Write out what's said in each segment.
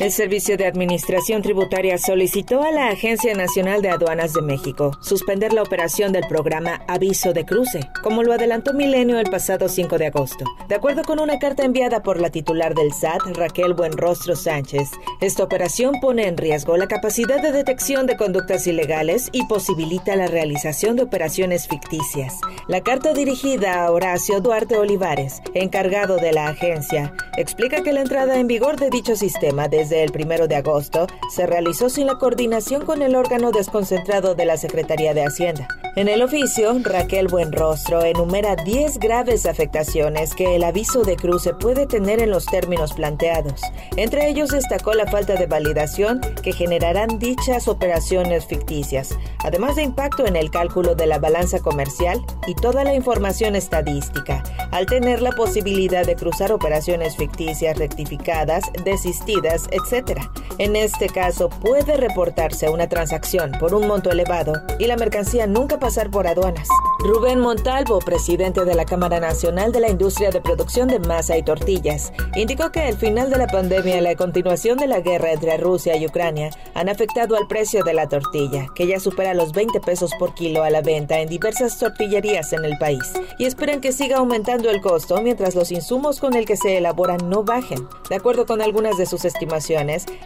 El Servicio de Administración Tributaria solicitó a la Agencia Nacional de Aduanas de México suspender la operación del programa Aviso de Cruce, como lo adelantó Milenio el pasado 5 de agosto. De acuerdo con una carta enviada por la titular del SAT, Raquel Buenrostro Sánchez, esta operación pone en riesgo la capacidad de detección de conductas ilegales y posibilita la realización de operaciones ficticias. La carta dirigida a Horacio Duarte Olivares, encargado de la agencia, explica que la entrada en vigor de dicho sistema de desde el primero de agosto se realizó sin la coordinación con el órgano desconcentrado de la Secretaría de Hacienda. En el oficio, Raquel Buenrostro enumera 10 graves afectaciones que el aviso de cruce puede tener en los términos planteados. Entre ellos destacó la falta de validación que generarán dichas operaciones ficticias, además de impacto en el cálculo de la balanza comercial y toda la información estadística, al tener la posibilidad de cruzar operaciones ficticias rectificadas, desistidas, etc. En este caso, puede reportarse una transacción por un monto elevado y la mercancía nunca pasar por aduanas. Rubén Montalvo, presidente de la Cámara Nacional de la Industria de Producción de Masa y Tortillas, indicó que el final de la pandemia y la continuación de la guerra entre Rusia y Ucrania han afectado al precio de la tortilla, que ya supera los 20 pesos por kilo a la venta en diversas tortillerías en el país, y esperan que siga aumentando el costo mientras los insumos con el que se elaboran no bajen. De acuerdo con algunas de sus estimaciones,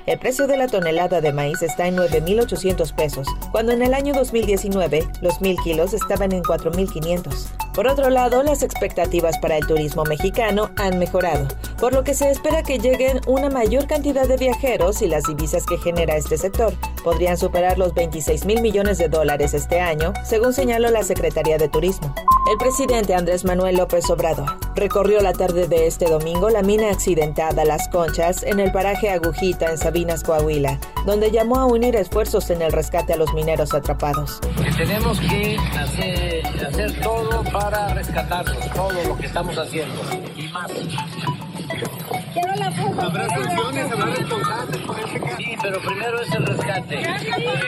el precio de la tonelada de maíz está en 9.800 pesos, cuando en el año 2019 los 1.000 kilos estaban en 4.500. Por otro lado, las expectativas para el turismo mexicano han mejorado, por lo que se espera que lleguen una mayor cantidad de viajeros y las divisas que genera este sector podrían superar los 26 mil millones de dólares este año, según señaló la Secretaría de Turismo. El presidente Andrés Manuel López Obrador recorrió la tarde de este domingo la mina accidentada Las Conchas en el paraje Agujita en Sabinas, Coahuila, donde llamó a unir esfuerzos en el rescate a los mineros atrapados. tenemos que hacer, todo para rescatarlos, todo lo que estamos haciendo y más. Quiero la foto. Habrá sanciones, habrá responsables pero primero es el rescate.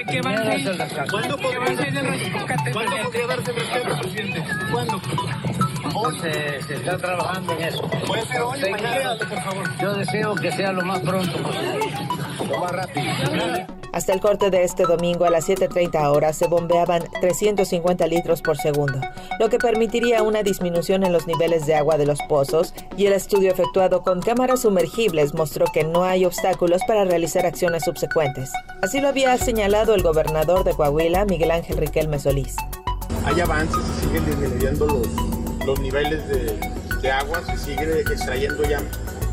¿Qué va a ser el rescate. ¿Cuándo podría darse el rescate, ¿Cuándo podría darse el rescate, presidente? ¿Cuándo? Se, se, está trabajando en eso. ¿Puede ser hoy mañana? Por favor. Yo deseo que sea lo más pronto posible, lo más rápido. Hasta el corte de este domingo a las 7.30 horas se bombeaban 350 litros por segundo, lo que permitiría una disminución en los niveles de agua de los pozos y el estudio efectuado con cámaras sumergibles mostró que no hay obstáculos para realizar acciones subsecuentes. Así lo había señalado el gobernador de Coahuila, Miguel Ángel Riquelme Solís. Hay avances, se siguen disminuyendo los, los niveles de, de agua, se sigue extrayendo ya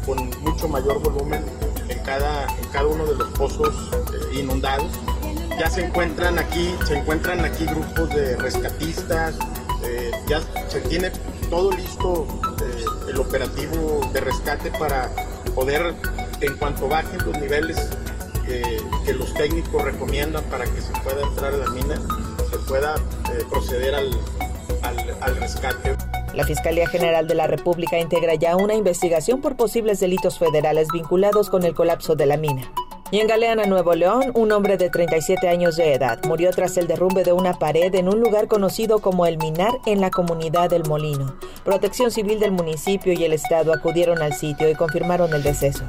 con mucho mayor volumen en cada, en cada uno de los pozos eh, inundados. Ya se encuentran aquí, se encuentran aquí grupos de rescatistas, eh, ya se tiene todo listo eh, el operativo de rescate para poder, en cuanto bajen los niveles que los técnicos recomiendan para que se pueda entrar a la mina, se pueda proceder al, al rescate. La Fiscalía General de la República integra ya una investigación por posibles delitos federales vinculados con el colapso de la mina. Y en Galeana, Nuevo León, un hombre de 37 años de edad murió tras el derrumbe de una pared en un lugar conocido como El Minar en la comunidad del Molino. Protección Civil del municipio y el Estado acudieron al sitio y confirmaron el deceso.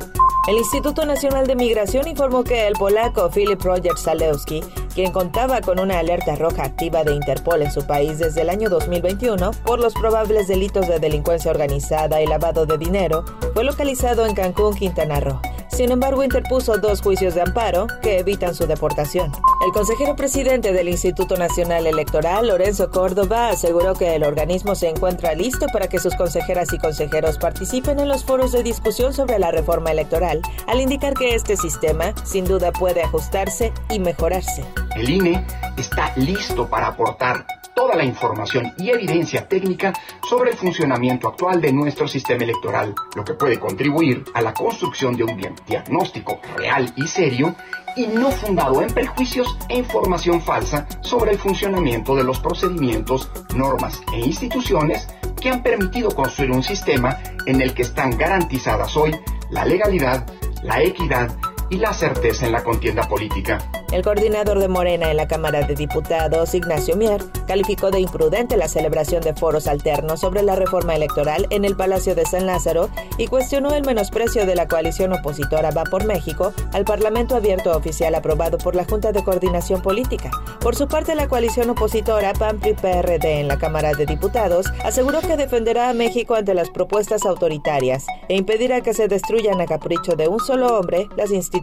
El Instituto Nacional de Migración informó que el polaco Filip Roger Zalewski, quien contaba con una alerta roja activa de Interpol en su país desde el año 2021 por los probables delitos de delincuencia organizada y lavado de dinero, fue localizado en Cancún, Quintana Roo. Sin embargo, interpuso dos juicios de amparo que evitan su deportación. El consejero presidente del Instituto Nacional Electoral, Lorenzo Córdoba, aseguró que el organismo se encuentra listo para que sus consejeras y consejeros participen en los foros de discusión sobre la reforma electoral, al indicar que este sistema sin duda puede ajustarse y mejorarse. El INE está listo para aportar toda la información y evidencia técnica sobre el funcionamiento actual de nuestro sistema electoral, lo que puede contribuir a la construcción de un diagnóstico real y serio y no fundado en prejuicios e información falsa sobre el funcionamiento de los procedimientos, normas e instituciones que han permitido construir un sistema en el que están garantizadas hoy la legalidad, la equidad y la certeza en la contienda política. El coordinador de Morena en la Cámara de Diputados, Ignacio Mier, calificó de imprudente la celebración de foros alternos sobre la reforma electoral en el Palacio de San Lázaro y cuestionó el menosprecio de la coalición opositora Va por México al Parlamento Abierto Oficial aprobado por la Junta de Coordinación Política. Por su parte, la coalición opositora PAN-PRI-PRD en la Cámara de Diputados aseguró que defenderá a México ante las propuestas autoritarias e impedirá que se destruyan a capricho de un solo hombre las instituciones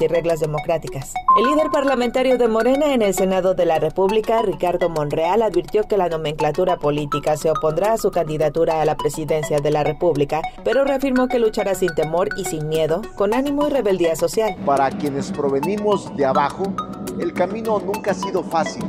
y reglas democráticas. El líder parlamentario de Morena en el Senado de la República, Ricardo Monreal, advirtió que la nomenclatura política se opondrá a su candidatura a la presidencia de la República, pero reafirmó que luchará sin temor y sin miedo, con ánimo y rebeldía social. Para quienes provenimos de abajo, el camino nunca ha sido fácil.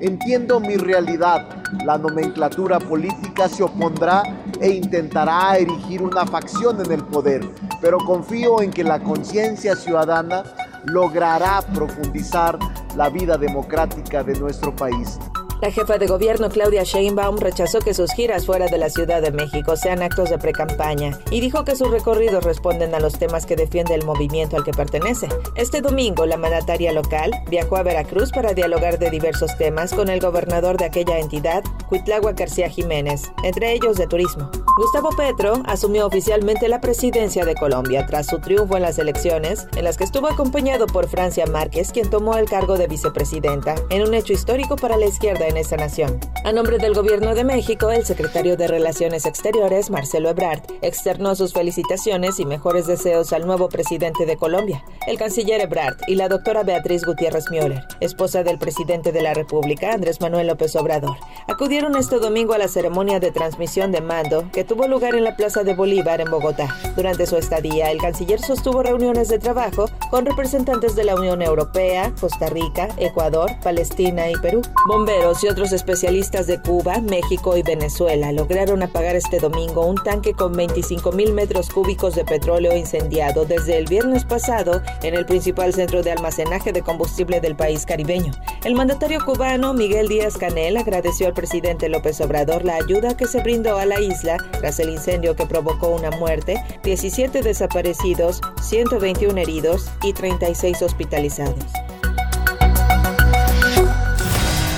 Entiendo mi realidad. La nomenclatura política se opondrá e intentará erigir una facción en el poder, pero confío en que la conciencia ciudadana logrará profundizar la vida democrática de nuestro país. La jefa de gobierno Claudia Sheinbaum rechazó que sus giras fuera de la Ciudad de México sean actos de precampaña y dijo que sus recorridos responden a los temas que defiende el movimiento al que pertenece. Este domingo, la mandataria local viajó a Veracruz para dialogar de diversos temas con el gobernador de aquella entidad, Cuitlagua García Jiménez, entre ellos de turismo. Gustavo Petro asumió oficialmente la presidencia de Colombia tras su triunfo en las elecciones, en las que estuvo acompañado por Francia Márquez, quien tomó el cargo de vicepresidenta, en un hecho histórico para la izquierda en esta nación. A nombre del Gobierno de México, el secretario de Relaciones Exteriores, Marcelo Ebrard, externó sus felicitaciones y mejores deseos al nuevo presidente de Colombia, el canciller Ebrard y la doctora Beatriz Gutiérrez Müller, esposa del presidente de la República, Andrés Manuel López Obrador. Acudieron este domingo a la ceremonia de transmisión de mando que tuvo lugar en la Plaza de Bolívar en Bogotá. Durante su estadía, el canciller sostuvo reuniones de trabajo con representantes de la Unión Europea, Costa Rica, Ecuador, Palestina y Perú. Bomberos y otros especialistas de Cuba, México y Venezuela lograron apagar este domingo un tanque con 25 mil metros cúbicos de petróleo incendiado desde el viernes pasado en el principal centro de almacenaje de combustible del país caribeño. El mandatario cubano Miguel Díaz Canel agradeció al López Obrador la ayuda que se brindó a la isla tras el incendio que provocó una muerte, 17 desaparecidos, 121 heridos y 36 hospitalizados.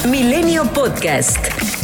Milenio Podcast.